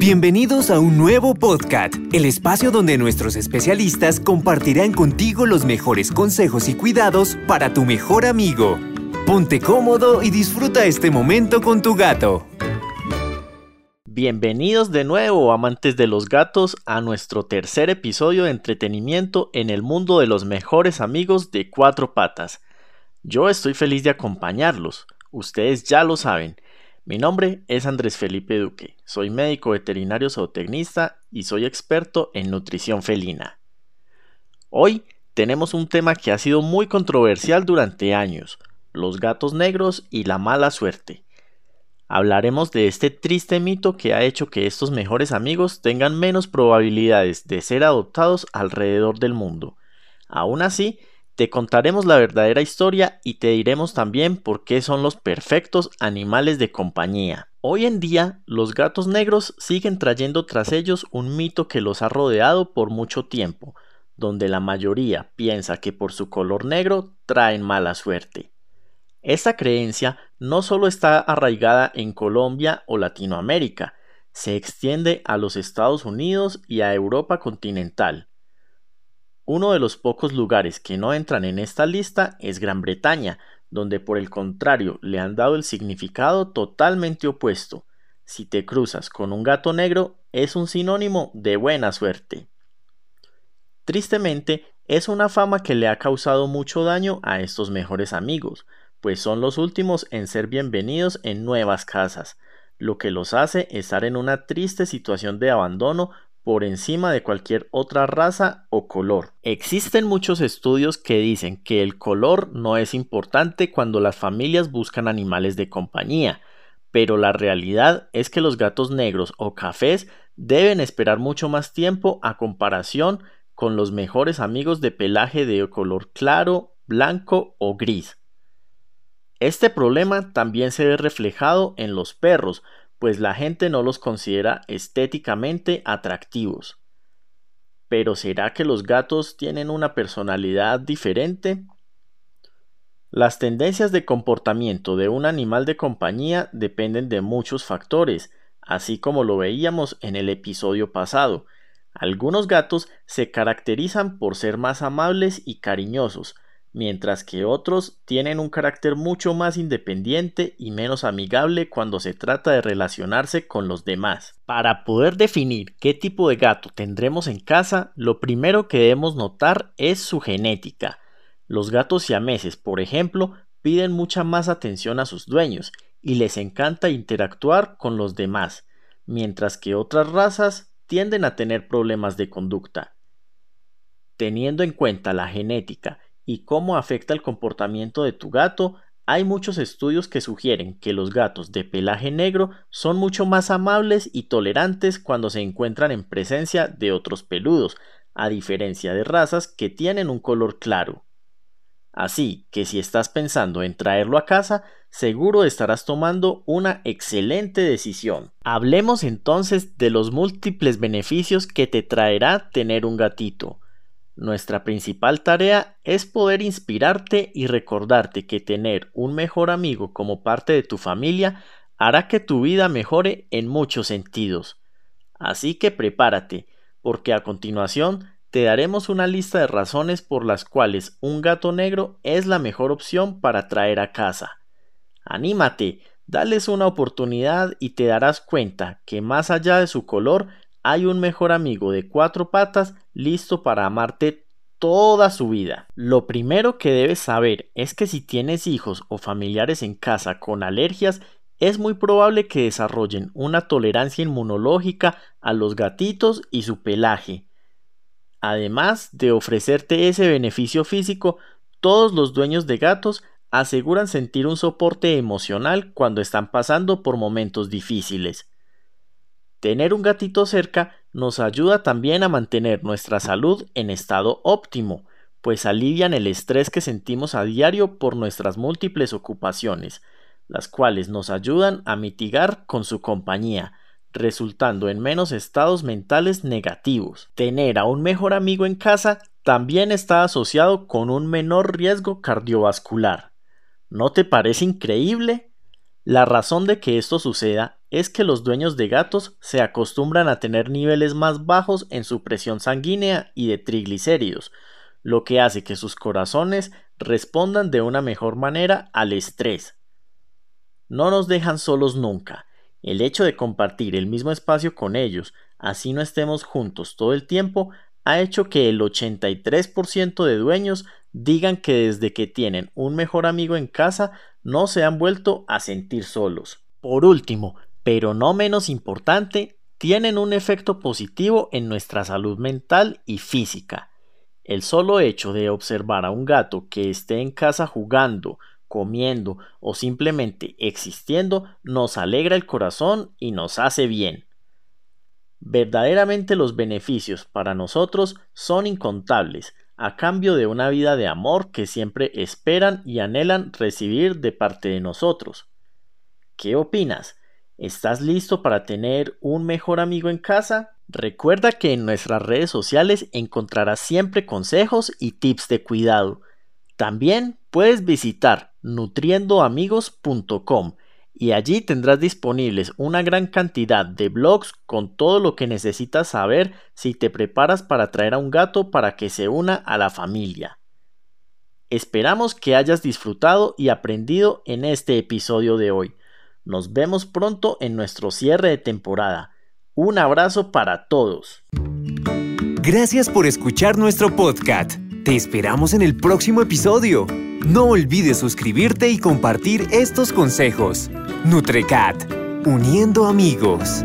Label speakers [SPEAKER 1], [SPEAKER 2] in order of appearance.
[SPEAKER 1] Bienvenidos a un nuevo podcast, el espacio donde nuestros especialistas compartirán contigo los mejores consejos y cuidados para tu mejor amigo. Ponte cómodo y disfruta este momento con tu gato.
[SPEAKER 2] Bienvenidos de nuevo, amantes de los gatos, a nuestro tercer episodio de entretenimiento en el mundo de los mejores amigos de cuatro patas. Yo estoy feliz de acompañarlos, ustedes ya lo saben. Mi nombre es Andrés Felipe Duque, soy médico veterinario zootecnista y soy experto en nutrición felina. Hoy tenemos un tema que ha sido muy controversial durante años, los gatos negros y la mala suerte. Hablaremos de este triste mito que ha hecho que estos mejores amigos tengan menos probabilidades de ser adoptados alrededor del mundo. Aún así, te contaremos la verdadera historia y te diremos también por qué son los perfectos animales de compañía. Hoy en día, los gatos negros siguen trayendo tras ellos un mito que los ha rodeado por mucho tiempo, donde la mayoría piensa que por su color negro traen mala suerte. Esta creencia no solo está arraigada en Colombia o Latinoamérica, se extiende a los Estados Unidos y a Europa continental, uno de los pocos lugares que no entran en esta lista es Gran Bretaña, donde por el contrario le han dado el significado totalmente opuesto. Si te cruzas con un gato negro es un sinónimo de buena suerte. Tristemente, es una fama que le ha causado mucho daño a estos mejores amigos, pues son los últimos en ser bienvenidos en nuevas casas, lo que los hace estar en una triste situación de abandono por encima de cualquier otra raza o color. Existen muchos estudios que dicen que el color no es importante cuando las familias buscan animales de compañía, pero la realidad es que los gatos negros o cafés deben esperar mucho más tiempo a comparación con los mejores amigos de pelaje de color claro, blanco o gris. Este problema también se ve reflejado en los perros, pues la gente no los considera estéticamente atractivos. Pero ¿será que los gatos tienen una personalidad diferente? Las tendencias de comportamiento de un animal de compañía dependen de muchos factores, así como lo veíamos en el episodio pasado. Algunos gatos se caracterizan por ser más amables y cariñosos, mientras que otros tienen un carácter mucho más independiente y menos amigable cuando se trata de relacionarse con los demás. Para poder definir qué tipo de gato tendremos en casa, lo primero que debemos notar es su genética. Los gatos siameses, por ejemplo, piden mucha más atención a sus dueños y les encanta interactuar con los demás, mientras que otras razas tienden a tener problemas de conducta. Teniendo en cuenta la genética y cómo afecta el comportamiento de tu gato, hay muchos estudios que sugieren que los gatos de pelaje negro son mucho más amables y tolerantes cuando se encuentran en presencia de otros peludos, a diferencia de razas que tienen un color claro. Así que si estás pensando en traerlo a casa, seguro estarás tomando una excelente decisión. Hablemos entonces de los múltiples beneficios que te traerá tener un gatito. Nuestra principal tarea es poder inspirarte y recordarte que tener un mejor amigo como parte de tu familia hará que tu vida mejore en muchos sentidos. Así que prepárate, porque a continuación te daremos una lista de razones por las cuales un gato negro es la mejor opción para traer a casa. Anímate, dales una oportunidad y te darás cuenta que más allá de su color hay un mejor amigo de cuatro patas listo para amarte toda su vida. Lo primero que debes saber es que si tienes hijos o familiares en casa con alergias, es muy probable que desarrollen una tolerancia inmunológica a los gatitos y su pelaje. Además de ofrecerte ese beneficio físico, todos los dueños de gatos aseguran sentir un soporte emocional cuando están pasando por momentos difíciles. Tener un gatito cerca nos ayuda también a mantener nuestra salud en estado óptimo, pues alivian el estrés que sentimos a diario por nuestras múltiples ocupaciones, las cuales nos ayudan a mitigar con su compañía, resultando en menos estados mentales negativos. Tener a un mejor amigo en casa también está asociado con un menor riesgo cardiovascular. ¿No te parece increíble? La razón de que esto suceda es que los dueños de gatos se acostumbran a tener niveles más bajos en su presión sanguínea y de triglicéridos, lo que hace que sus corazones respondan de una mejor manera al estrés. No nos dejan solos nunca. El hecho de compartir el mismo espacio con ellos, así no estemos juntos todo el tiempo, ha hecho que el 83% de dueños digan que desde que tienen un mejor amigo en casa no se han vuelto a sentir solos. Por último, pero no menos importante, tienen un efecto positivo en nuestra salud mental y física. El solo hecho de observar a un gato que esté en casa jugando, comiendo o simplemente existiendo nos alegra el corazón y nos hace bien. Verdaderamente los beneficios para nosotros son incontables, a cambio de una vida de amor que siempre esperan y anhelan recibir de parte de nosotros. ¿Qué opinas? ¿Estás listo para tener un mejor amigo en casa? Recuerda que en nuestras redes sociales encontrarás siempre consejos y tips de cuidado. También puedes visitar nutriendoamigos.com y allí tendrás disponibles una gran cantidad de blogs con todo lo que necesitas saber si te preparas para traer a un gato para que se una a la familia. Esperamos que hayas disfrutado y aprendido en este episodio de hoy. Nos vemos pronto en nuestro cierre de temporada. Un abrazo para todos.
[SPEAKER 1] Gracias por escuchar nuestro podcast. Te esperamos en el próximo episodio. No olvides suscribirte y compartir estos consejos. Nutrecat, uniendo amigos.